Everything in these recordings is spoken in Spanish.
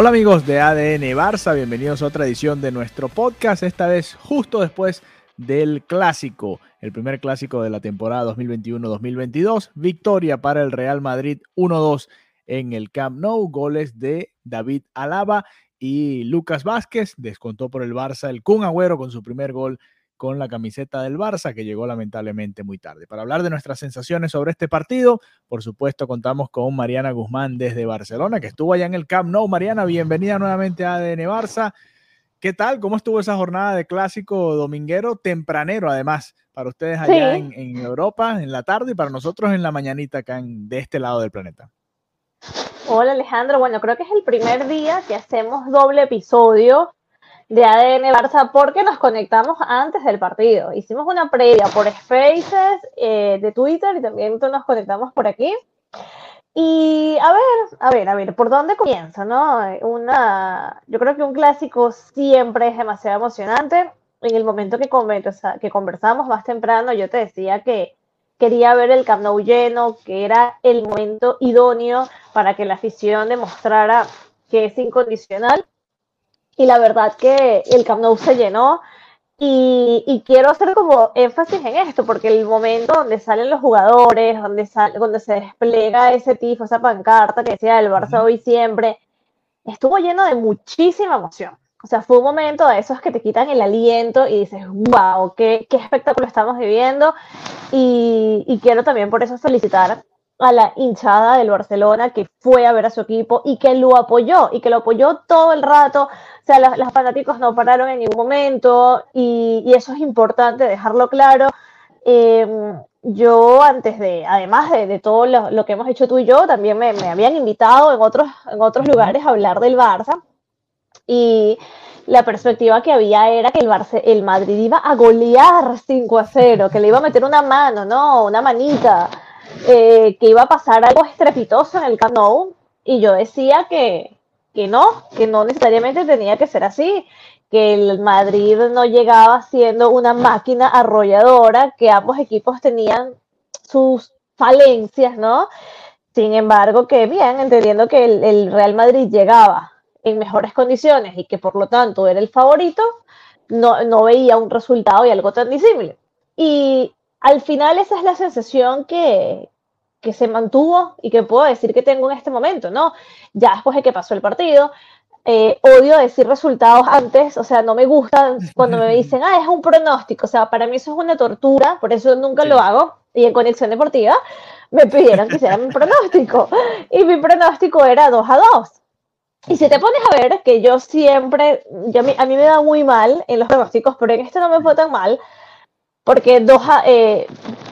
Hola amigos de ADN Barça, bienvenidos a otra edición de nuestro podcast, esta vez justo después del clásico, el primer clásico de la temporada 2021-2022, victoria para el Real Madrid 1-2 en el Camp Nou, goles de David Alaba y Lucas Vázquez, descontó por el Barça el Kun Agüero con su primer gol con la camiseta del Barça, que llegó lamentablemente muy tarde. Para hablar de nuestras sensaciones sobre este partido, por supuesto contamos con Mariana Guzmán desde Barcelona, que estuvo allá en el Camp Nou. Mariana, bienvenida nuevamente a ADN Barça. ¿Qué tal? ¿Cómo estuvo esa jornada de clásico dominguero tempranero, además, para ustedes allá Sí. en, en Europa en la tarde y para nosotros en la mañanita acá en- de este lado del planeta? Hola Alejandro, bueno, creo que es el primer día que hacemos doble episodio de ADN Barça porque nos conectamos antes del partido. Hicimos una previa por Spaces eh, de Twitter y también nos conectamos por aquí. Y a ver, a ver, a ver, ¿por dónde comienza, no? Una, yo creo que un clásico siempre es demasiado emocionante. En el momento que, conversa- que conversamos más temprano, yo te decía que quería ver el Camp Nou lleno, que era el momento idóneo para que la afición demostrara que es incondicional. Y la verdad que el Camp Nou se llenó. Y, y quiero hacer como énfasis en esto, porque el momento donde salen los jugadores, donde, sal- donde se despliega ese tifo, esa pancarta que decía el Barça hoy siempre, estuvo lleno de muchísima emoción. O sea, fue un momento de esos que te quitan el aliento y dices, wow, qué, qué espectáculo estamos viviendo. Y, y quiero también por eso felicitar a la hinchada del Barcelona que fue a ver a su equipo y que lo apoyó y que lo apoyó todo el rato. O sea, los, los fanáticos no pararon en ningún momento y, y eso es importante dejarlo claro. Eh, yo antes de, además de, de todo lo, lo que hemos hecho tú y yo, también me, me habían invitado en otros, en otros lugares a hablar del Barça y la perspectiva que había era que el, Barce- el Madrid iba a golear 5 a 0, que le iba a meter una mano, ¿no? Una manita, eh, que iba a pasar algo estrepitoso en el Camp y yo decía que, que no, que no necesariamente tenía que ser así, que el Madrid no llegaba siendo una máquina arrolladora, que ambos equipos tenían sus falencias, ¿no? Sin embargo, que bien, entendiendo que el, Real Madrid llegaba en mejores condiciones y que por lo tanto era el favorito, no, no veía un resultado y algo tan visible. Y al final esa es la sensación que, que se mantuvo y que puedo decir que tengo en este momento, ¿no? Ya después de que pasó el partido, eh, odio decir resultados antes, o sea, no me gusta cuando me dicen, ah, es un pronóstico, o sea, para mí eso es una tortura, por eso nunca Sí. lo hago. Y en Conexión Deportiva me pidieron que hiciera mi pronóstico. Y mi pronóstico era 2 a 2. Y si te pones a ver que yo siempre, yo a, mí, a mí me da muy mal en los pronósticos, pero en este no me fue tan mal, porque dos a- eh,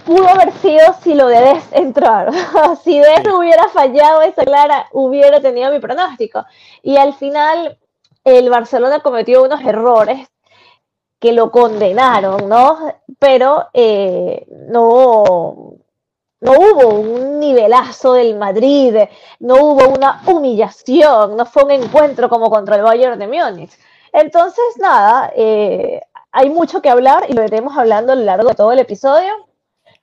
pudo haber sido si lo de Des entrar. si Des Sí. hubiera fallado esa clara, hubiera tenido mi pronóstico. Y al final, el Barcelona cometió unos errores que lo condenaron, ¿no? Pero eh, no, no hubo un nivelazo del Madrid, no hubo una humillación, no fue un encuentro como contra el Bayern de Múnich. Entonces, nada, eh, hay mucho que hablar y lo iremos hablando a lo largo de todo el episodio,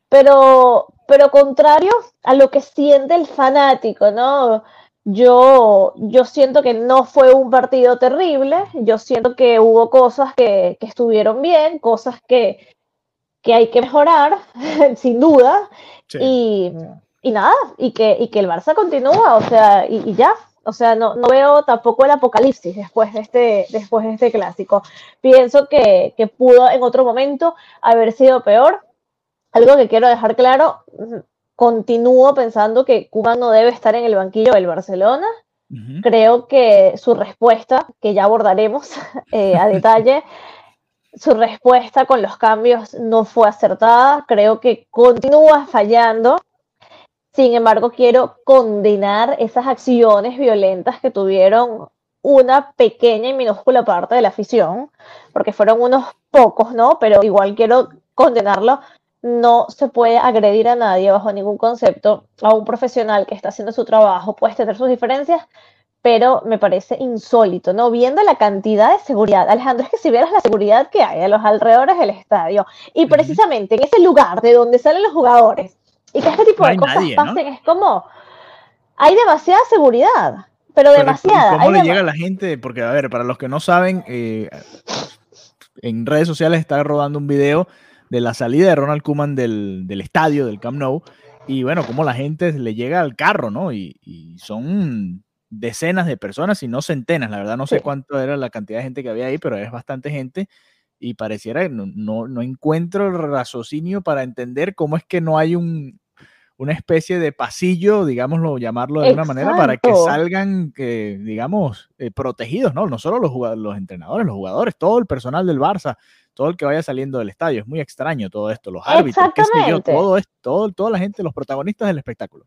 pero, pero contrario a lo que siente el fanático, ¿no? Yo, yo siento que no fue un partido terrible, yo siento que hubo cosas que, que estuvieron bien, cosas que, que hay que mejorar, sin duda, Sí. y, y nada, y que, y que el Barça continúa, o sea, y, y ya. O sea, no, no veo tampoco el apocalipsis después de este, después de este clásico. Pienso que, que pudo en otro momento haber sido peor. Algo que quiero dejar claro, continúo pensando que Cuba no debe estar en el banquillo del Barcelona. Creo que su respuesta, que ya abordaremos eh, a detalle, su respuesta con los cambios no fue acertada, creo que continúa fallando. Sin embargo, quiero condenar esas acciones violentas que tuvieron una pequeña y minúscula parte de la afición, porque fueron unos pocos, ¿no? Pero igual quiero condenarlo. No se puede agredir a nadie bajo ningún concepto. A un profesional que está haciendo su trabajo puede tener sus diferencias, pero me parece insólito, ¿no? Viendo la cantidad de seguridad, Alejandro, es que si vieras la seguridad que hay a los alrededores del estadio y precisamente en ese lugar de donde salen los jugadores y que este tipo de cosas pasen, es como, hay demasiada seguridad, pero, demasiada. ¿Cómo le llega a la gente? Porque, a ver, para los que no saben, eh, en redes sociales está rodando un video de la salida de Ronald Koeman del, estadio, del Camp Nou, y bueno, cómo la gente le llega al carro, ¿no? y son decenas de personas, y no centenas, la verdad no sé cuánto era la cantidad de gente que había ahí, pero es bastante gente y pareciera que no, no, encuentro el raciocinio para entender cómo es que no hay un, una especie de pasillo, digámoslo, llamarlo de alguna manera, para que salgan, eh, digamos, eh, protegidos, ¿no? No solo los, los entrenadores, los jugadores, todo el personal del Barça, todo el que vaya saliendo del estadio. Es muy extraño todo esto, los árbitros, qué sé yo, todo esto, todo, toda la gente, los protagonistas del espectáculo.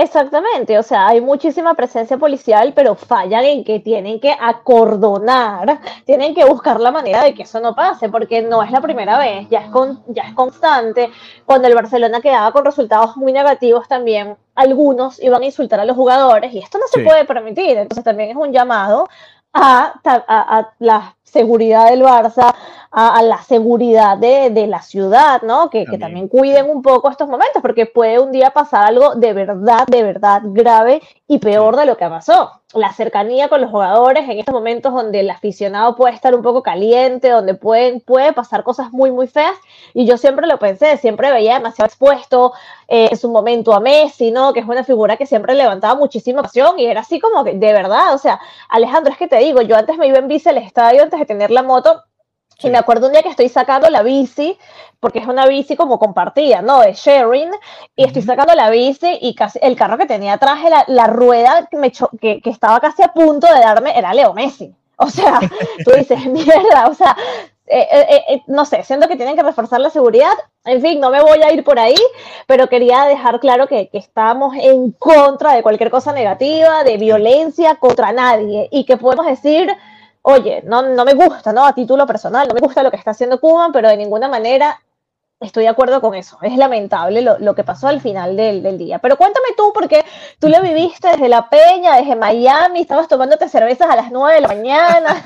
Exactamente, o sea, hay muchísima presencia policial, pero fallan en que tienen que acordonar, tienen que buscar la manera de que eso no pase, porque no es la primera vez, ya es, con, ya es constante. Cuando el Barcelona quedaba con resultados muy negativos también, algunos iban a insultar a los jugadores y esto no se puede permitir, entonces también es un llamado a, a, la seguridad del Barça, a, la seguridad de, de, la ciudad, ¿no? Que también. que también. cuiden un poco estos momentos, porque puede un día pasar algo de verdad, de verdad grave y peor de lo que pasó la cercanía con los jugadores en estos momentos donde el aficionado puede estar un poco caliente, donde pueden, puede pasar cosas muy, muy feas. Y yo siempre lo pensé, siempre veía demasiado expuesto eh, en su momento a Messi, ¿no? Que es una figura que siempre levantaba muchísima pasión y era así como que, de verdad, o sea, Alejandro, es que te digo, yo antes me iba en bici al estadio antes de tener la moto y me acuerdo un día que estoy sacando la bici, porque es una bici como compartida, ¿no? De sharing, y estoy sacando la bici y casi el carro que tenía atrás, la, la rueda que, me que, que, estaba casi a punto de darme, era Leo Messi. O sea, tú dices, mierda, o sea, eh, eh, eh, no sé, siento que tienen que reforzar la seguridad. En fin, no me voy a ir por ahí, pero quería dejar claro que, que estamos en contra de cualquier cosa negativa, de violencia contra nadie, y que podemos decir oye, no, no me gusta, ¿no? A título personal, no me gusta lo que está haciendo Cuba, pero de ninguna manera estoy de acuerdo con eso. Es lamentable lo, que pasó al final del, día. Pero cuéntame tú, porque tú lo viviste desde La Peña, desde Miami, estabas tomándote cervezas a las 9 de la mañana.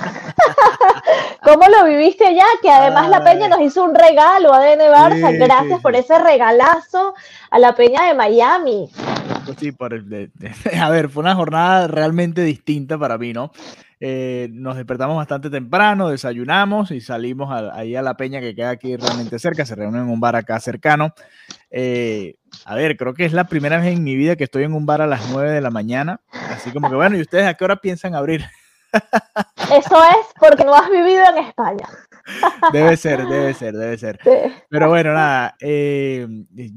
¿Cómo lo viviste allá? Que además La Peña nos hizo un regalo a DN Barça. Gracias por ese regalazo a La Peña de Miami. Sí, por a ver, fue una jornada realmente distinta para mí, ¿no? Eh, nos despertamos bastante temprano, desayunamos y salimos ahí a la peña que queda aquí realmente cerca, se reúnen en un bar acá cercano. Eh, a ver, creo que es la primera vez en mi vida que estoy en un bar a las 9 de la mañana, así como que bueno, ¿y ustedes a qué hora piensan abrir? Eso es porque no has vivido en España. Debe ser, debe ser, debe ser. Pero bueno, nada, eh,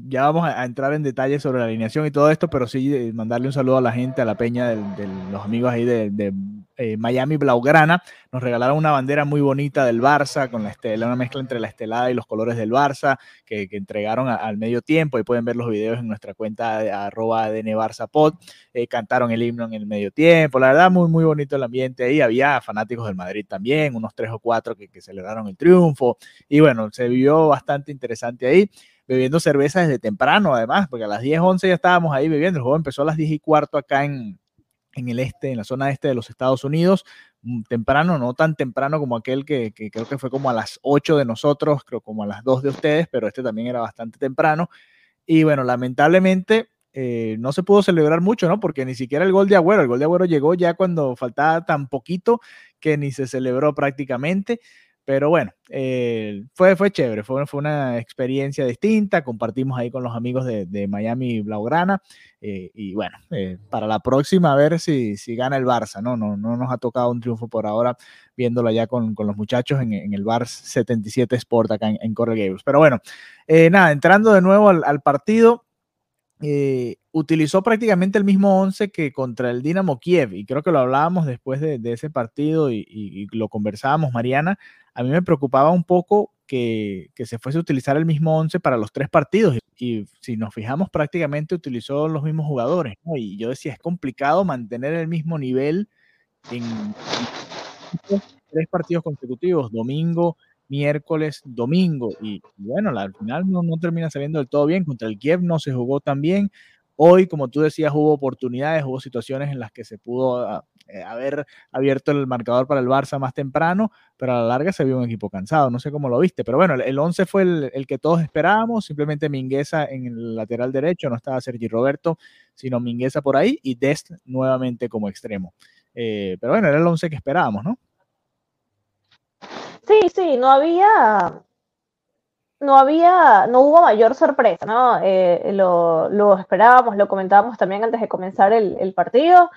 ya vamos a, entrar en detalle sobre la alineación y todo esto, pero sí mandarle un saludo a la gente, a la peña de, los amigos ahí de, de eh, Miami Blaugrana. Nos regalaron una bandera muy bonita del Barça, con la estela, una mezcla entre la estelada y los colores del Barça, que, entregaron al medio tiempo. Y pueden ver los videos en nuestra cuenta de arroba. Eh, cantaron el himno en el medio tiempo. La verdad, muy, muy bonito el ambiente ahí. Había fanáticos del Madrid también, unos tres o cuatro que, que celebraron el triunfo. Y bueno, se vivió bastante interesante ahí bebiendo cerveza desde temprano, además, porque a las 10, 11 ya estábamos ahí bebiendo. El juego empezó a las 10 y cuarto acá en, en el este, en la zona este de los Estados Unidos, mm, temprano, no tan temprano como aquel que, creo que fue como a las 8 de nosotros, creo como a las 2 de ustedes, pero este también era bastante temprano. Y bueno, lamentablemente eh, no se pudo celebrar mucho, ¿no? Porque ni siquiera el gol de Agüero, el gol de Agüero llegó ya cuando faltaba tan poquito que ni se celebró prácticamente. Pero bueno, eh, fue, fue chévere, fue, fue una experiencia distinta, compartimos ahí con los amigos de, Miami Blaugrana eh, y bueno, eh, para la próxima a ver si, si gana el Barça, ¿no? ¿no? No nos ha tocado un triunfo por ahora viéndolo allá con, con los muchachos en, el Bar 77 Sport acá en, en Gables. Pero bueno, nada, entrando de nuevo al partido, eh, utilizó prácticamente el mismo 11 que contra el Dinamo Kiev, y creo que lo hablábamos después de, ese partido y, lo conversábamos, Mariana. A mí me preocupaba un poco que, se fuese a utilizar el mismo 11 para los tres partidos, y, si nos fijamos, prácticamente utilizó los mismos jugadores, y yo decía, es complicado mantener el mismo nivel en, en tres partidos consecutivos, domingo, miércoles, domingo. Y, bueno, al final no, termina saliendo del todo bien. Contra el Kiev no se jugó tan bien. Hoy, como tú decías, hubo oportunidades, hubo situaciones en las que se pudo ah, eh, haber abierto el marcador para el Barça más temprano, pero a la larga se vio un equipo cansado. No sé cómo lo viste, pero bueno, el 11 fue el, que todos esperábamos. Simplemente Mingueza en el lateral derecho, no estaba Sergi Roberto, sino Mingueza por ahí y Dest nuevamente como extremo. Eh, pero bueno, era el 11 que esperábamos, ¿no? Sí, sí, no había, no había, no hubo mayor sorpresa, ¿no? Eh, lo, esperábamos, lo comentábamos también antes de comenzar el, partido.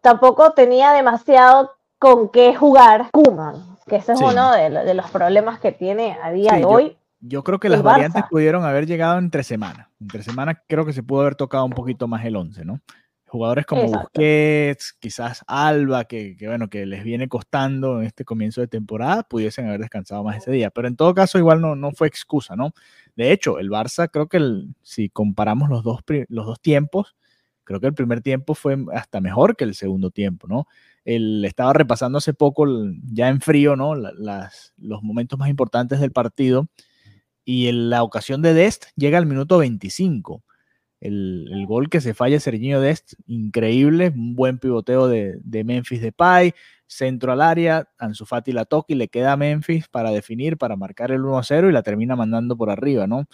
Tampoco tenía demasiado con qué jugar Kuman, que ese es uno de, los problemas que tiene a día de hoy. Yo creo que las variantes pudieron haber llegado entre semanas. Entre semanas creo que se pudo haber tocado un poquito más el 11, ¿no? Jugadores como Busquets, quizás Alba, que, bueno, que les viene costando en este comienzo de temporada, pudiesen haber descansado más ese día. Pero en todo caso, igual no, no fue excusa, ¿no? De hecho, el Barça, creo que si comparamos los dos, los dos tiempos, creo que el primer tiempo fue hasta mejor que el segundo tiempo, ¿no? Él estaba repasando hace poco, ya en frío, ¿no? Las, los momentos más importantes del partido. Y en la ocasión de Dest llega al minuto 25 el, gol que se falla Serginho Dest, increíble, un buen pivoteo de, de Memphis Depay, centro al área, Ansu Fati la toca y le queda a Memphis para definir, para marcar el 1-0 y la termina mandando por arriba, ¿no?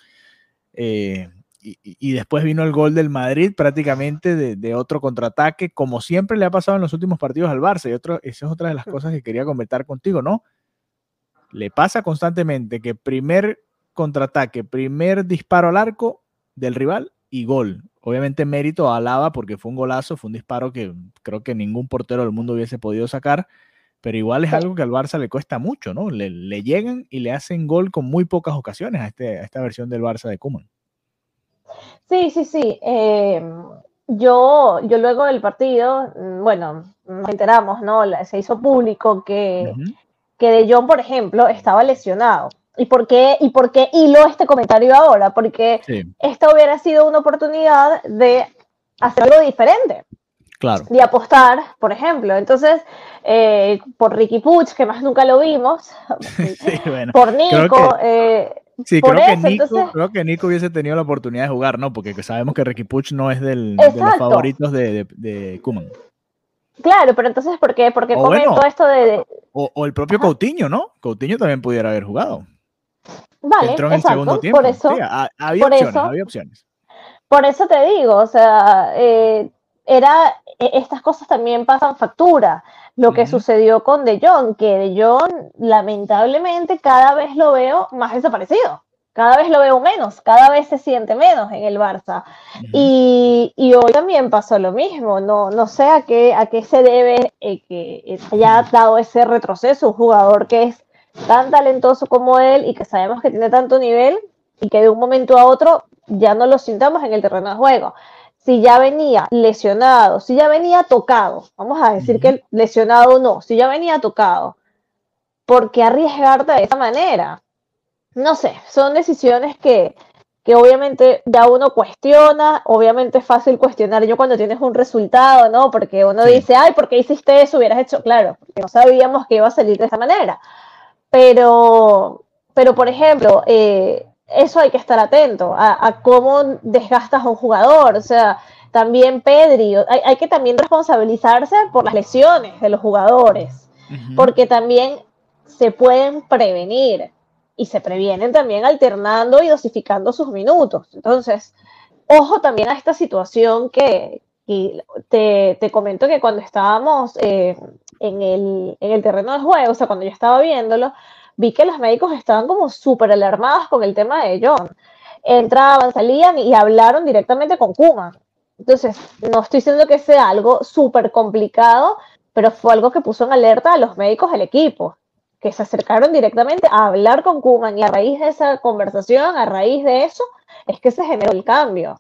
Eh, y, después vino el gol del Madrid prácticamente de, otro contraataque, como siempre le ha pasado en los últimos partidos al Barça. Y otro, esa es otra de las cosas que quería comentar contigo, ¿no? Le pasa constantemente que primer contraataque, primer disparo al arco del rival y gol. Obviamente mérito a Alaba porque fue un golazo, fue un disparo que creo que ningún portero del mundo hubiese podido sacar, pero igual es algo que al Barça le cuesta mucho, ¿no? Le, llegan y le hacen gol con muy pocas ocasiones a, este, esta versión del Barça de Kuman. Sí, sí, sí. Eh, yo, yo luego del partido, mm, bueno, nos enteramos, ¿no? Se hizo público que, que De Jong, por ejemplo, estaba lesionado. ¿Y por qué, y por qué hilo este comentario ahora? Porque esta hubiera sido una oportunidad de hacer algo diferente. Claro. De apostar, por ejemplo. Entonces, eh, por Ricky Puch, que más nunca lo vimos, por Nico. Eh, sí, creo, que Nico, creo que Nico hubiese tenido la oportunidad de jugar, ¿no? Porque sabemos que Ricky Puch no es del, de los favoritos de, de, Kuman. Claro, pero entonces, ¿por qué? Porque comento esto de... O, el propio Coutinho, ¿no? Coutinho también pudiera haber jugado. Vale, Entró en segundo tiempo. Por eso, había, opciones, había opciones. Por eso te digo, o sea, eh, era, e, estas cosas también pasan factura. Lo que sucedió con De Jong, que De Jong lamentablemente cada vez lo veo más desaparecido. Cada vez lo veo menos, cada vez se siente menos en el Barça. y, y, hoy también pasó lo mismo. No, no sé a qué, a qué se debe eh, que haya dado ese retroceso. Un jugador que es tan talentoso como él y que sabemos que tiene tanto nivel y que de un momento a otro ya no lo sintamos en el terreno de juego. Si ya venía lesionado, si ya venía tocado, vamos a decir que lesionado no, si ya venía tocado, ¿por qué arriesgarte de esa manera? No sé, son decisiones que, que obviamente ya uno cuestiona, obviamente es fácil cuestionar yo cuando tienes un resultado, ¿no? Porque uno dice, ay, ¿por qué hiciste eso? Hubieras hecho, claro, porque no sabíamos que iba a salir de esa manera. Pero, pero por ejemplo, eh, eso hay que estar atento a, cómo desgastas a un jugador. O sea, también Pedri, hay, que también responsabilizarse por las lesiones de los jugadores, porque también se pueden prevenir y se previenen también alternando y dosificando sus minutos. Entonces, ojo también a esta situación que, te, te, comento que cuando estábamos eh, en, el, en el terreno de juego, o sea, cuando yo estaba viéndolo, vi que los médicos estaban como súper alarmados con el tema de John. Entraban, salían y hablaron directamente con Kuma. Entonces, no estoy diciendo que sea algo súper complicado, pero fue algo que puso en alerta a los médicos del equipo, que se acercaron directamente a hablar con Kuman y a raíz de esa conversación, a raíz de eso, es que se generó el cambio.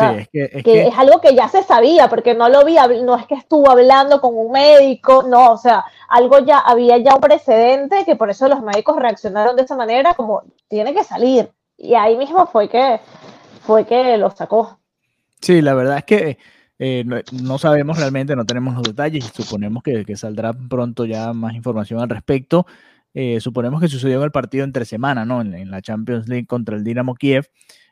Sí, es que, es, que, es algo que ya se sabía, porque no lo vi, no es que estuvo hablando con un médico, no, o sea, algo ya, había ya un precedente que por eso los médicos reaccionaron de esa manera, como tiene que salir. Y ahí mismo fue que, fue que lo sacó. Sí, la verdad es que eh, no, sabemos realmente, no tenemos los detalles y suponemos que, que saldrá pronto ya más información al respecto. Eh, suponemos que sucedió en el partido entre semana, ¿no? En, la Champions League contra el Dinamo Kiev,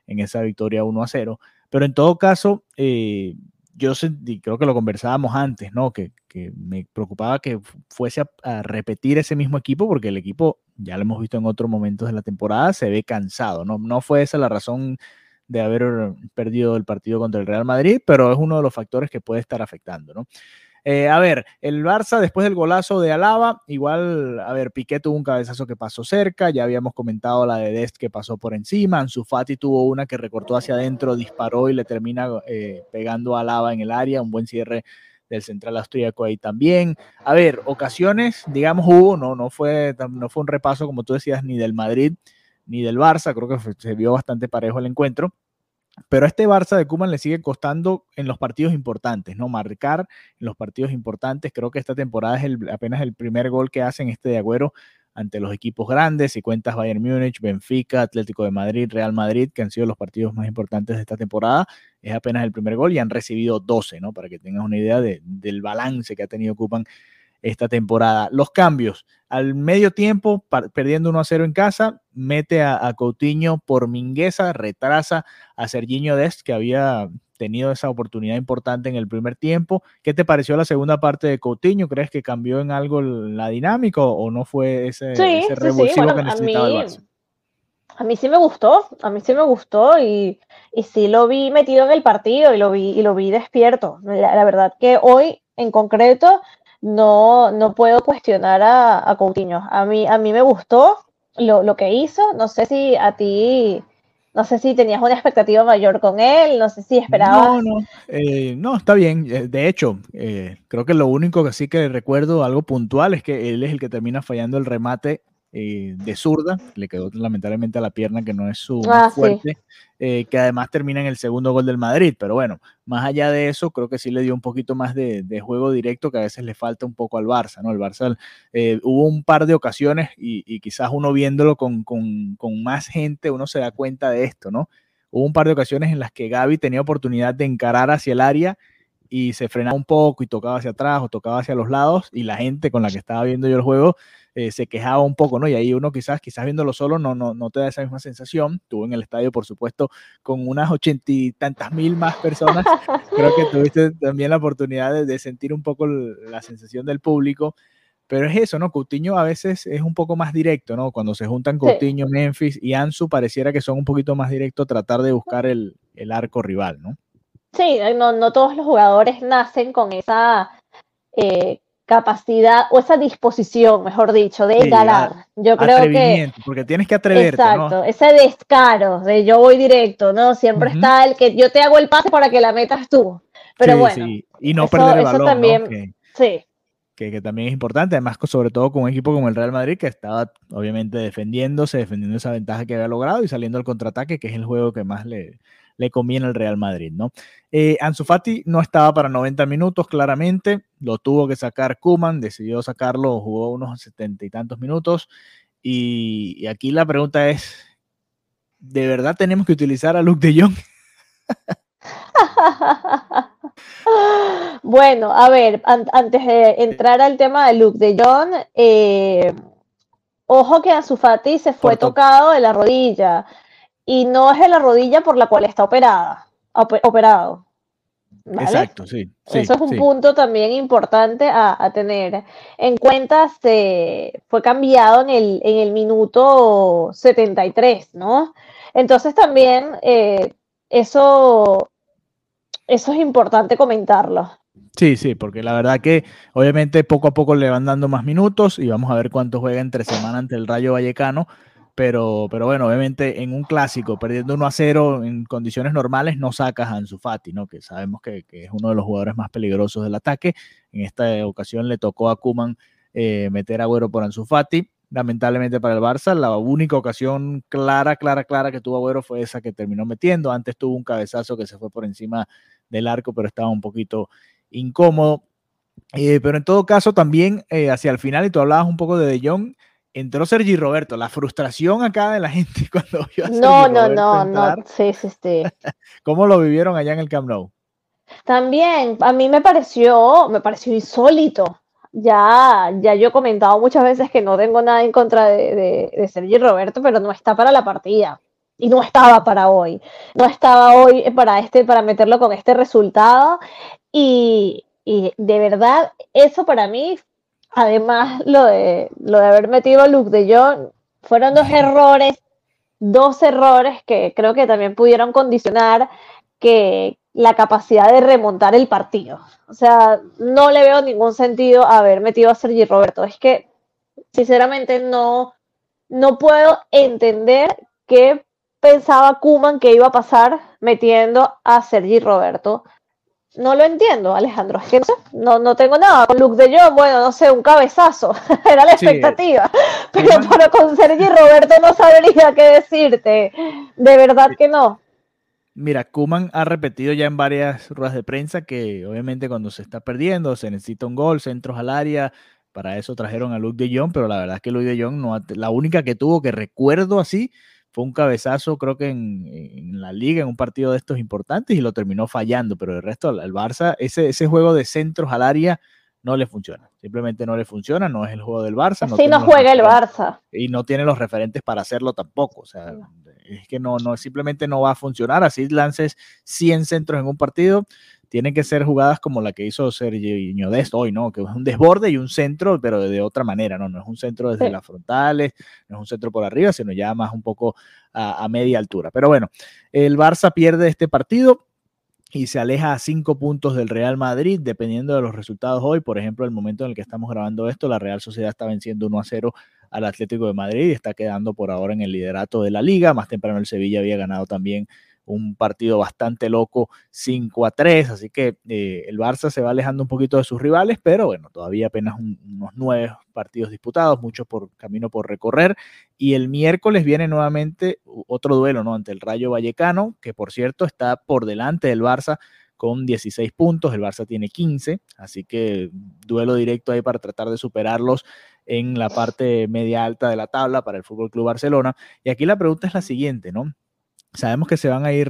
en esa victoria 1 a 0. Pero en todo caso, eh, yo sentí, creo que lo conversábamos antes, ¿no? Que, me preocupaba que fuese a, repetir ese mismo equipo, porque el equipo, ya lo hemos visto en otros momentos de la temporada, se ve cansado, ¿no? No fue esa la razón de haber perdido el partido contra el Real Madrid, pero es uno de los factores que puede estar afectando, ¿no? Eh, a ver, el Barça después del golazo de Alaba, igual, a ver, Piqué tuvo un cabezazo que pasó cerca, ya habíamos comentado la de Dest que pasó por encima, Ansu Fati tuvo una que recortó hacia adentro, disparó y le termina eh, pegando a Alaba en el área, un buen cierre del central austríaco ahí también. A ver, ocasiones, digamos, hubo, no, no, fue, no fue un repaso, como tú decías, ni del Madrid ni del Barça, creo que se vio bastante parejo el encuentro. Pero a este Barça de Kuman le sigue costando en los partidos importantes, ¿no? Marcar en los partidos importantes. Creo que esta temporada es apenas el primer gol que hacen este de Agüero ante los equipos grandes. Si cuentas Bayern Múnich, Benfica, Atlético de Madrid, Real Madrid, que han sido los partidos más importantes de esta temporada, es apenas el primer gol y han recibido 12, ¿no? Para que tengas una idea del balance que ha tenido Kuman esta temporada. Los cambios. Al medio tiempo, perdiendo 1 a 0 en casa, mete a, Coutinho por Mingueza, retrasa a Serginho Dest, que había tenido esa oportunidad importante en el primer tiempo. ¿Qué te pareció la segunda parte de Coutinho? ¿Crees que cambió en algo la dinámica o no fue ese, revulsivo que necesitaba el Barça? A mí sí me gustó, a mí sí me gustó y, y sí lo vi metido en el partido y lo vi, y lo vi despierto. la verdad que hoy en concreto no, no puedo cuestionar a, a Coutinho. A mí, a mí me gustó lo, que hizo. No sé si a ti, no sé si tenías una expectativa mayor con él, no sé si esperabas. No, no, eh, no está bien. Eh, de hecho, eh, creo que lo único que sí que recuerdo, algo puntual, es que él es el que termina fallando el remate eh, de zurda, le quedó lamentablemente a la pierna que no es su ah, fuerte, eh, que además termina en el segundo gol del Madrid, pero bueno, más allá de eso, creo que sí le dio un poquito más de, juego directo que a veces le falta un poco al Barça, ¿no? El Barça eh, hubo un par de ocasiones y, quizás uno viéndolo con, con, con, más gente, uno se da cuenta de esto, ¿no? Hubo un par de ocasiones en las que Gaby tenía oportunidad de encarar hacia el área y se frenaba un poco y tocaba hacia atrás o tocaba hacia los lados y la gente con la que estaba viendo yo el juego eh, se quejaba un poco, ¿no? Y ahí uno quizás, quizás viéndolo solo no, no, no te da esa misma sensación. Tuvo en el estadio, por supuesto, con unas ochenta y tantas mil más personas. Creo que tuviste también la oportunidad de, sentir un poco la sensación del público. Pero es eso, ¿no? Coutinho a veces es un poco más directo, ¿no? Cuando se juntan Coutinho, Memphis y Ansu, pareciera que son un poquito más directos tratar de buscar el, el arco rival, ¿no? Sí, no, no todos los jugadores nacen con esa eh, capacidad o esa disposición, mejor dicho, de ganar. Yo creo que porque tienes que atreverte, exacto, ese descaro de yo voy directo, ¿no? Siempre está el que yo te hago el pase para que la metas tú. Pero bueno, y no perder el balón, también, sí. Que, que, también es importante, además sobre todo con un equipo como el Real Madrid que estaba obviamente defendiéndose, defendiendo esa ventaja que había logrado y saliendo al contraataque, que es el juego que más le, le conviene al Real Madrid, ¿no? Eh, Ansu Fati no estaba para 90 minutos, claramente, lo tuvo que sacar Kuman, decidió sacarlo, jugó unos setenta y tantos minutos, y, aquí la pregunta es, ¿de verdad tenemos que utilizar a Luke de Jong? bueno, a ver, antes de entrar al tema de Luke de Jong, eh, ojo que Ansu Fati se fue tocado de la rodilla y no es de la rodilla por la cual está operada, operado. Exacto, sí, Eso es un punto también importante a, tener en cuenta. Se fue cambiado en el, en el minuto 73, ¿no? Entonces también eh, eso, eso es importante comentarlo. Sí, sí, porque la verdad que obviamente poco a poco le van dando más minutos y vamos a ver cuánto juega entre semana ante el Rayo Vallecano pero, pero bueno, obviamente en un clásico, perdiendo 1 a 0 en condiciones normales, no sacas a Ansu Fati, ¿no? que sabemos que, es uno de los jugadores más peligrosos del ataque. En esta ocasión le tocó a Kuman eh, meter a Agüero por Ansu Fati. lamentablemente para el Barça. La única ocasión clara, clara, clara que tuvo Agüero fue esa que terminó metiendo. Antes tuvo un cabezazo que se fue por encima del arco, pero estaba un poquito incómodo. Eh, pero en todo caso, también eh, hacia el final, y tú hablabas un poco de De Jong, entró Sergi Roberto. La frustración acá de la gente cuando vio a Sergi No, no, no, no, sí, sí, sí. ¿Cómo lo vivieron allá en el Camp Nou? También, a mí me pareció, me pareció insólito. Ya, ya yo he comentado muchas veces que no tengo nada en contra de, de, Sergi Roberto, pero no está para la partida. Y no estaba para hoy. No estaba hoy para este, para meterlo con este resultado. Y, y de verdad, eso para mí, además lo de, lo de haber metido a Luke de Jong, fueron dos errores, dos errores que creo que también pudieron condicionar que la capacidad de remontar el partido. O sea, no le veo ningún sentido haber metido a Sergi Roberto. Es que, sinceramente, no, no puedo entender qué pensaba Kuman que iba a pasar metiendo a Sergi Roberto no lo entiendo, Alejandro. Es que no, no, tengo nada. Con Luke de Jong, bueno, no sé, un cabezazo. Era la expectativa. Pero, con Sergi Roberto no sabría qué decirte. De verdad que no. Mira, Kuman ha repetido ya en varias ruedas de prensa que obviamente cuando se está perdiendo se necesita un gol, centros al área. Para eso trajeron a Luke de Jong, pero la verdad es que Luke de Jong no la única que tuvo que recuerdo así fue un cabezazo, creo que en, la liga, en un partido de estos importantes, y lo terminó fallando, pero el resto, el Barça, ese, ese juego de centros al área no le funciona. Simplemente no le funciona, no es el juego del Barça. No no juega el Barça. Y no tiene los referentes para hacerlo tampoco. O sea, es que no, no, simplemente no va a funcionar. Así lances 100 centros en un partido, tienen que ser jugadas como la que hizo Sergio Dest hoy, ¿no? Que es un desborde y un centro, pero de, otra manera, ¿no? No es un centro desde las frontales, no es un centro por arriba, sino ya más un poco a, media altura. Pero bueno, el Barça pierde este partido y se aleja a cinco puntos del Real Madrid, dependiendo de los resultados hoy. Por ejemplo, el momento en el que estamos grabando esto, la Real Sociedad está venciendo 1 a 0 al Atlético de Madrid y está quedando por ahora en el liderato de la liga. Más temprano el Sevilla había ganado también un partido bastante loco 5 a 3, así que eh, el Barça se va alejando un poquito de sus rivales, pero bueno, todavía apenas unos nueve partidos disputados, mucho por camino por recorrer, y el miércoles viene nuevamente otro duelo, ¿no? Ante el Rayo Vallecano, que por cierto está por delante del Barça con 16 puntos, el Barça tiene 15, así que duelo directo ahí para tratar de superarlos en la parte media alta de la tabla para el Fútbol Club Barcelona. Y aquí la pregunta es la siguiente, ¿no? Sabemos que se van a ir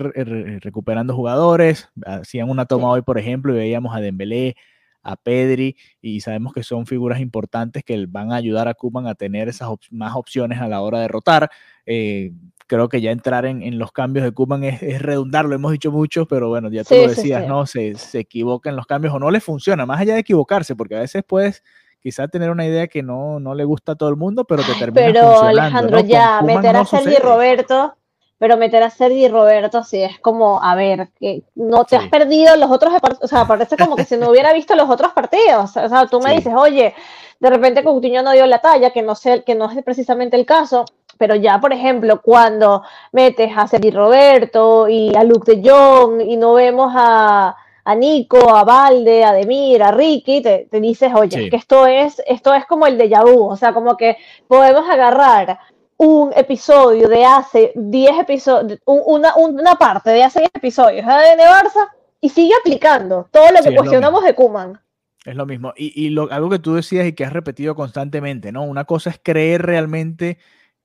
recuperando jugadores. Hacían una toma hoy, por ejemplo, y veíamos a Dembélé, a Pedri, y sabemos que son figuras importantes que van a ayudar a Kuman a tener esas más opciones a la hora de rotar. Eh, creo que ya entrar en, los cambios de Kuman es, redundar, lo hemos dicho mucho, pero bueno, ya tú lo decías, ¿no? Se, se equivoca en los cambios o no le funciona, más allá de equivocarse, porque a veces puedes quizá tener una idea que no, no le gusta a todo el mundo, pero que termina Pero Alejandro, ya meter a Sergi Roberto pero meter a Sergi y Roberto sí es como, a ver, que no te has perdido los otros, o sea, parece como que si no hubiera visto los otros partidos, o sea, tú me dices, oye, de repente Coutinho no dio la talla, que no sé, que no es precisamente el caso, pero ya, por ejemplo, cuando metes a Sergi Roberto y a Luke de Jong y no vemos a, a Nico, a Valde, a Demir, a Ricky, te, dices, oye, que esto es, esto es como el de vu, o sea, como que podemos agarrar un episodio de hace 10 episodios, una, una, parte de hace 10 episodios de Barça y sigue aplicando todo lo que cuestionamos de Kuman. Es lo mismo. Y, y algo que tú decías y que has repetido constantemente, ¿no? Una cosa es creer realmente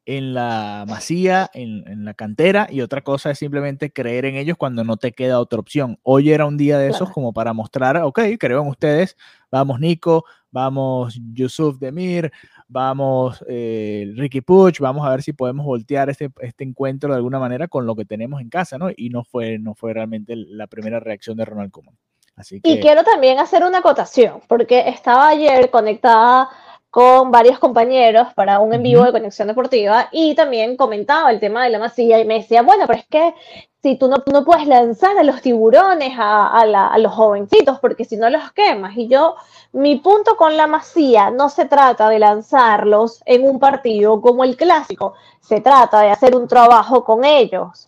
en la masía, en, en, la cantera, y otra cosa es simplemente creer en ellos cuando no te queda otra opción. Hoy era un día de esos como para mostrar, ok, creo en ustedes, vamos Nico, vamos Yusuf Demir, vamos eh, Ricky Puch, vamos a ver si podemos voltear este, este encuentro de alguna manera con lo que tenemos en casa, ¿no? Y no fue, no fue realmente la primera reacción de Ronald Koeman. Así Y quiero también hacer una acotación, porque estaba ayer conectada con varios compañeros para un en vivo de Conexión Deportiva y también comentaba el tema de la masilla y me decía, bueno, pero es que si tú no, no puedes lanzar a los tiburones, a, a, los jovencitos, porque si no los quemas. Y yo, mi punto con la masía no se trata de lanzarlos en un partido como el clásico, se trata de hacer un trabajo con ellos,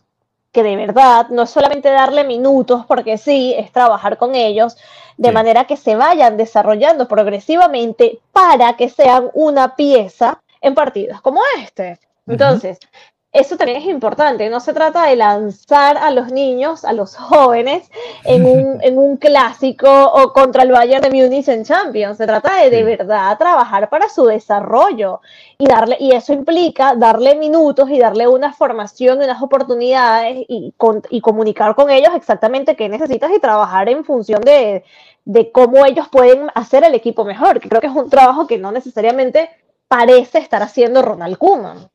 que de verdad no es solamente darle minutos, porque sí, es trabajar con ellos, de manera que se vayan desarrollando progresivamente para que sean una pieza en partidos como este. Entonces, eso también es importante. No se trata de lanzar a los niños, a los jóvenes, en un, en un clásico o contra el Bayern de Múnich en Champions. Se trata de de verdad trabajar para su desarrollo y darle, y eso implica darle minutos y darle una formación, unas oportunidades y, y comunicar con ellos exactamente qué necesitas y trabajar en función de, de cómo ellos pueden hacer el equipo mejor. Creo que es un trabajo que no necesariamente parece estar haciendo Ronald Koeman.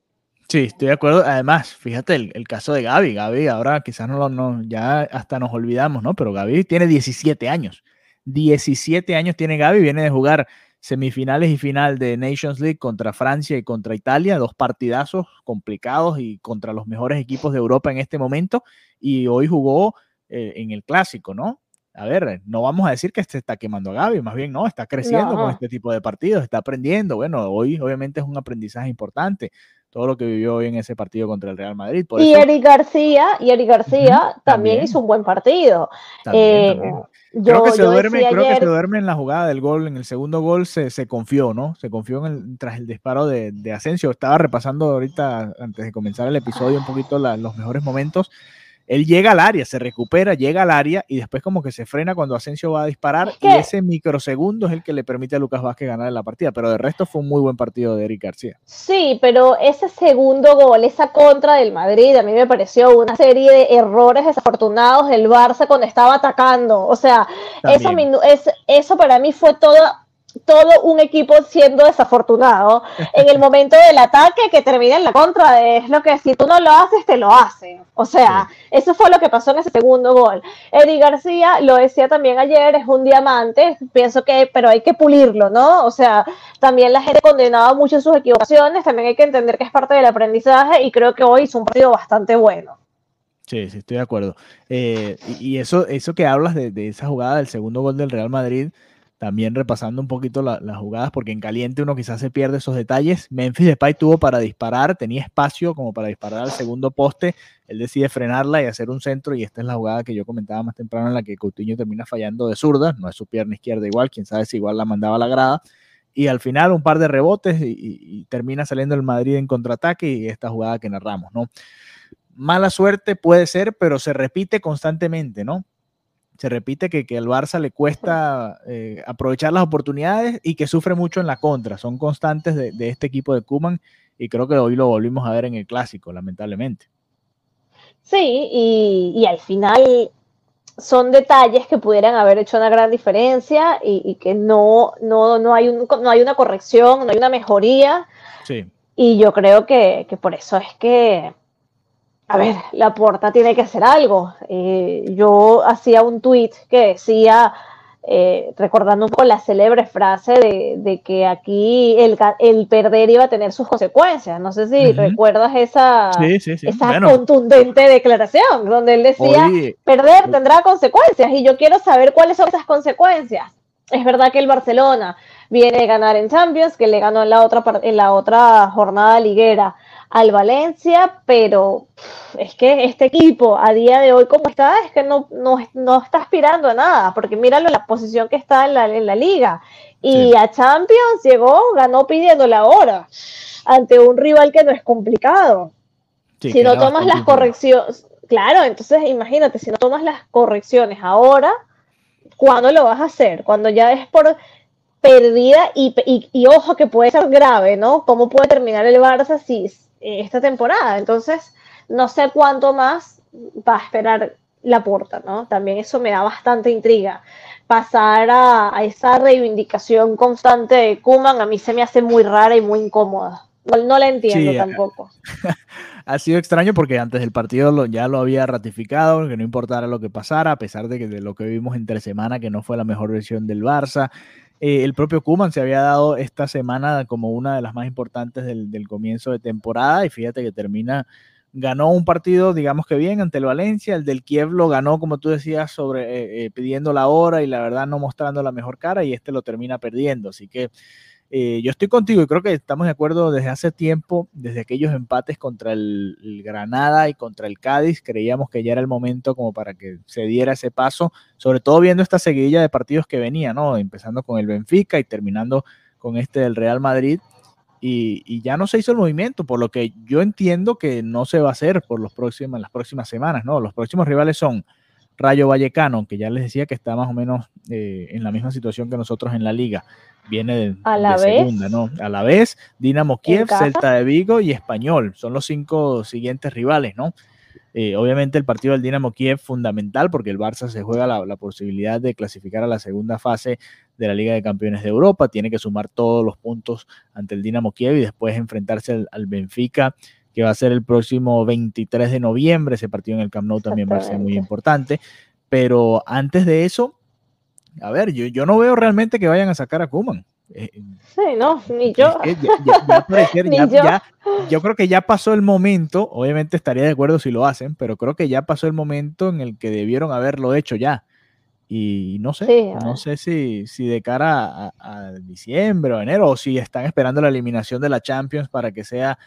Sí, estoy de acuerdo. Además, fíjate el, caso de Gaby. Gaby, ahora quizás no, no, ya hasta nos olvidamos, ¿no? Pero Gaby tiene 17 años. 17 años tiene Gaby, viene de jugar semifinales y final de Nations League contra Francia y contra Italia, dos partidazos complicados y contra los mejores equipos de Europa en este momento. Y hoy jugó eh, en el clásico, ¿no? A ver, no vamos a decir que se está quemando a Gaby, más bien no, está creciendo con este tipo de partidos, está aprendiendo. Bueno, hoy obviamente es un aprendizaje importante todo lo que vivió hoy en ese partido contra el Real Madrid. y Eric García, y Eric García también, hizo un buen partido. Eh, creo, que se, duerme, creo que se duerme en la jugada del gol, en el segundo gol se, se confió, ¿no? Se confió en tras el disparo de, de, Asensio. Estaba repasando ahorita, antes de comenzar el episodio, un poquito los mejores momentos él llega al área, se recupera, llega al área y después como que se frena cuando Asensio va a disparar y ese microsegundo es el que le permite a Lucas Vázquez ganar la partida, pero de resto fue un muy buen partido de Eric García. Sí, pero ese segundo gol, esa contra del Madrid, a mí me pareció una serie de errores desafortunados del Barça cuando estaba atacando, o sea, eso, eso para mí fue todo todo un equipo siendo desafortunado en el momento del ataque que termina en la contra. Es lo que si tú no lo haces, te lo hacen. O sea, eso fue lo que pasó en ese segundo gol. Eddie García, lo decía también ayer, es un diamante. Pienso que, pero hay que pulirlo, ¿no? O sea, también la gente condenaba mucho sus equivocaciones. También hay que entender que es parte del aprendizaje y creo que hoy hizo un partido bastante bueno. Sí, sí, estoy de acuerdo. Eh, y eso, eso que hablas de, de esa jugada del segundo gol del Real Madrid también repasando un poquito las jugadas, porque en caliente uno quizás se pierde esos detalles. Memphis Depay tuvo para disparar, tenía espacio como para disparar al segundo poste, él decide frenarla y hacer un centro, y esta es la jugada que yo comentaba más temprano en la que Coutinho termina fallando de zurda, no es su pierna izquierda igual, quién sabe si igual la mandaba a la grada, y al final un par de rebotes y, y termina saliendo el Madrid en contraataque y esta jugada que narramos, ¿no? Mala suerte puede ser, pero se repite constantemente, ¿no? Se repite que, que al Barça le cuesta eh, aprovechar las oportunidades y que sufre mucho en la contra. Son constantes de, este equipo de Kuman y creo que hoy lo volvimos a ver en el clásico, lamentablemente. Sí, y, al final son detalles que pudieran haber hecho una gran diferencia y, que no, no, no, hay un, no hay una corrección, no hay una mejoría. Sí. Y yo creo que, que por eso es que a ver, la puerta tiene que hacer algo. Eh, yo hacía un tweet que decía, eh, recordando un poco la célebre frase de, que aquí el, perder iba a tener sus consecuencias. No sé si recuerdas esa, esa contundente declaración, donde él decía, perder tendrá consecuencias y yo quiero saber cuáles son esas consecuencias. Es verdad que el Barcelona viene de ganar en Champions, que le ganó en la otra, en la otra jornada liguera al Valencia, pero es que este equipo a día de hoy como está, es que no, no, está aspirando a nada, porque míralo la posición que está en la, en la liga. Y a Champions llegó, ganó pidiendo la hora ante un rival que no es complicado. si no tomas las correcciones, claro, entonces imagínate, si no tomas las correcciones ahora, ¿cuándo lo vas a hacer? Cuando ya es por perdida y, y, y, ojo que puede ser grave, ¿no? ¿Cómo puede terminar el Barça si, esta temporada. Entonces, no sé cuánto más va a esperar la puerta, ¿no? También eso me da bastante intriga. Pasar a, esa reivindicación constante de Kuman a mí se me hace muy rara y muy incómoda. No, la entiendo tampoco. ha sido extraño porque antes del partido ya lo había ratificado, que no importara lo que pasara, a pesar de que de lo que vimos entre semana, que no fue la mejor versión del Barça. Eh, el propio Kuman se había dado esta semana como una de las más importantes del, comienzo de temporada y fíjate que termina, ganó un partido, digamos que bien, ante el Valencia, el del Kiev lo ganó, como tú decías, sobre eh, eh, pidiendo la hora y la verdad no mostrando la mejor cara y este lo termina perdiendo, así que eh, yo estoy contigo y creo que estamos de acuerdo desde hace tiempo, desde aquellos empates contra el, Granada y contra el Cádiz, creíamos que ya era el momento como para que se diera ese paso, sobre todo viendo esta seguidilla de partidos que venía, ¿no? Empezando con el Benfica y terminando con este del Real Madrid. y, ya no se hizo el movimiento, por lo que yo entiendo que no se va a hacer por los las próximas semanas, ¿no? Los próximos rivales son Rayo Vallecano, que ya les decía que está más o menos eh, en la misma situación que nosotros en la liga. Viene de, ¿A la segunda, ¿no? A la vez, Dinamo Kiev, Celta de Vigo y Español. Son los cinco siguientes rivales, ¿no? Eh, obviamente el partido del Dinamo Kiev fundamental porque el Barça se juega la, posibilidad de clasificar a la segunda fase de la Liga de Campeones de Europa, tiene que sumar todos los puntos ante el Dinamo Kiev y después enfrentarse al, Benfica que va a ser el próximo 23 de noviembre, ese partido en el Camp Nou también va a ser muy importante, pero antes de eso, a ver, yo, yo no veo realmente que vayan a sacar a Kuman. Eh, sí, no, ni yo. yo. creo que ya pasó el momento, obviamente estaría de acuerdo si lo hacen, pero creo que ya pasó el momento en el que debieron haberlo hecho ya. Y no sé, no sé si, si de cara a, diciembre o enero, o si están esperando la eliminación de la Champions para que sea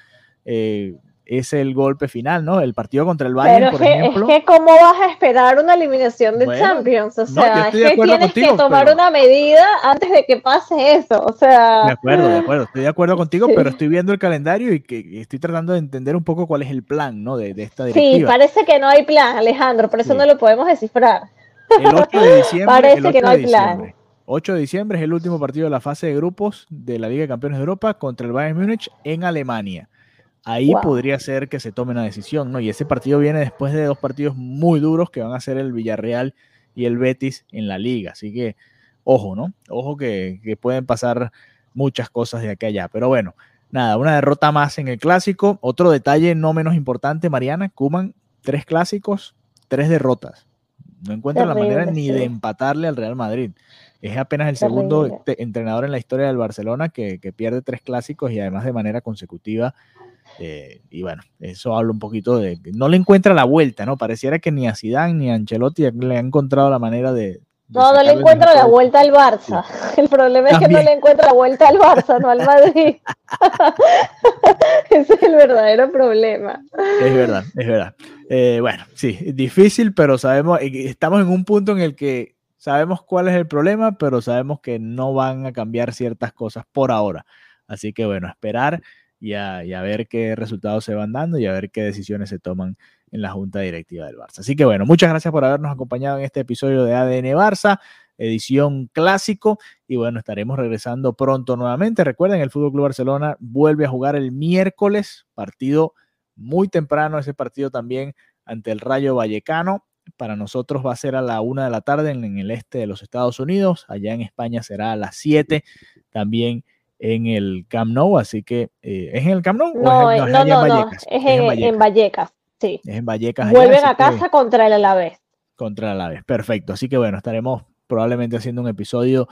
eh, es el golpe final, ¿no? El partido contra el Bayern, por ejemplo. Es que, ¿cómo vas a esperar una eliminación de Champions? O sea, es que tienes que tomar una medida antes de que pase eso. O sea. De acuerdo, de acuerdo. Estoy de acuerdo contigo, pero estoy viendo el calendario y que estoy tratando de entender un poco cuál es el plan, ¿no? De, esta directiva. Sí, parece que no hay plan, Alejandro, por eso no lo podemos descifrar. El 8 de diciembre. parece que no hay plan. 8 de diciembre es el último partido de la fase de grupos de la Liga de Campeones de Europa contra el Bayern Múnich en Alemania ahí podría ser que se tome una decisión, ¿no? Y ese partido viene después de dos partidos muy duros que van a ser el Villarreal y el Betis en la liga. Así que, ojo, ¿no? Ojo que, pueden pasar muchas cosas de aquí a allá. Pero bueno, nada, una derrota más en el clásico. Otro detalle no menos importante, Mariana, Kuman, tres clásicos, tres derrotas. No encuentra la manera ni de empatarle al Real Madrid. Es apenas el segundo entrenador en la historia del Barcelona que, que, pierde tres clásicos y además de manera consecutiva eh, y bueno, eso habla un poquito de que no le encuentra la vuelta, ¿no? Pareciera que ni a Zidane ni a Ancelotti le han encontrado la manera de. no, no le encuentra la vuelta al Barça. El problema es que no le encuentra la vuelta al Barça, no al Madrid. Ese es el verdadero problema. Es verdad, es verdad. Eh, bueno, sí, difícil, pero sabemos, eh, estamos en un punto en el que sabemos cuál es el problema, pero sabemos que no van a cambiar ciertas cosas por ahora. Así que bueno, esperar y a, ver qué resultados se van dando y a ver qué decisiones se toman en la junta directiva del Barça. Así que bueno, muchas gracias por habernos acompañado en este episodio de ADN Barça, edición clásico. Y bueno, estaremos regresando pronto nuevamente. Recuerden, el Fútbol Club Barcelona vuelve a jugar el miércoles, partido muy temprano, ese partido también ante el Rayo Vallecano. Para nosotros va a ser a la una de la tarde en, el este de los Estados Unidos. Allá en España será a las 7. También en el Camp Nou, así que eh, ¿es en el Camp Nou? No, es, en, no, no, Vallecas? es, en, Vallecas. sí. Es en Vallecas. Vuelven a casa contra el Alavés. Contra el Alavés, perfecto. Así que bueno, estaremos probablemente haciendo un episodio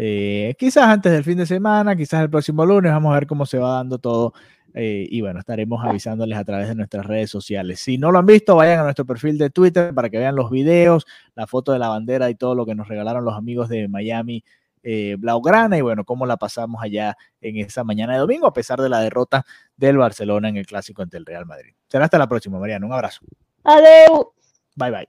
eh, quizás antes del fin de semana, quizás el próximo lunes, vamos a ver cómo se va dando todo. Eh, y bueno, estaremos avisándoles a través de nuestras redes sociales. Si no lo han visto, vayan a nuestro perfil de Twitter para que vean los videos, la foto de la bandera y todo lo que nos regalaron los amigos de Miami eh, Blaugrana y bueno, cómo la pasamos allá en esa mañana de domingo a pesar de la derrota del Barcelona en el clásico ante el Real Madrid. Será hasta la próxima, Mariano. Un abrazo. Adiós. Bye bye.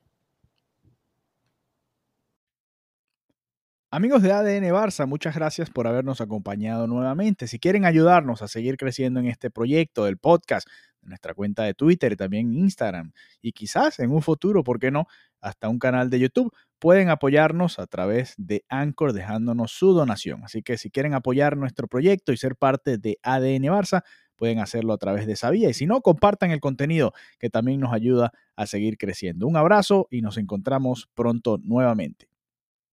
Amigos de ADN Barça, muchas gracias por habernos acompañado nuevamente. Si quieren ayudarnos a seguir creciendo en este proyecto del podcast, nuestra cuenta de Twitter también Instagram, y quizás en un futuro, ¿por qué no?, hasta un canal de YouTube, pueden apoyarnos a través de Anchor dejándonos su donación. Así que si quieren apoyar nuestro proyecto y ser parte de ADN Barça, pueden hacerlo a través de esa vía. Y si no, compartan el contenido que también nos ayuda a seguir creciendo. Un abrazo y nos encontramos pronto nuevamente.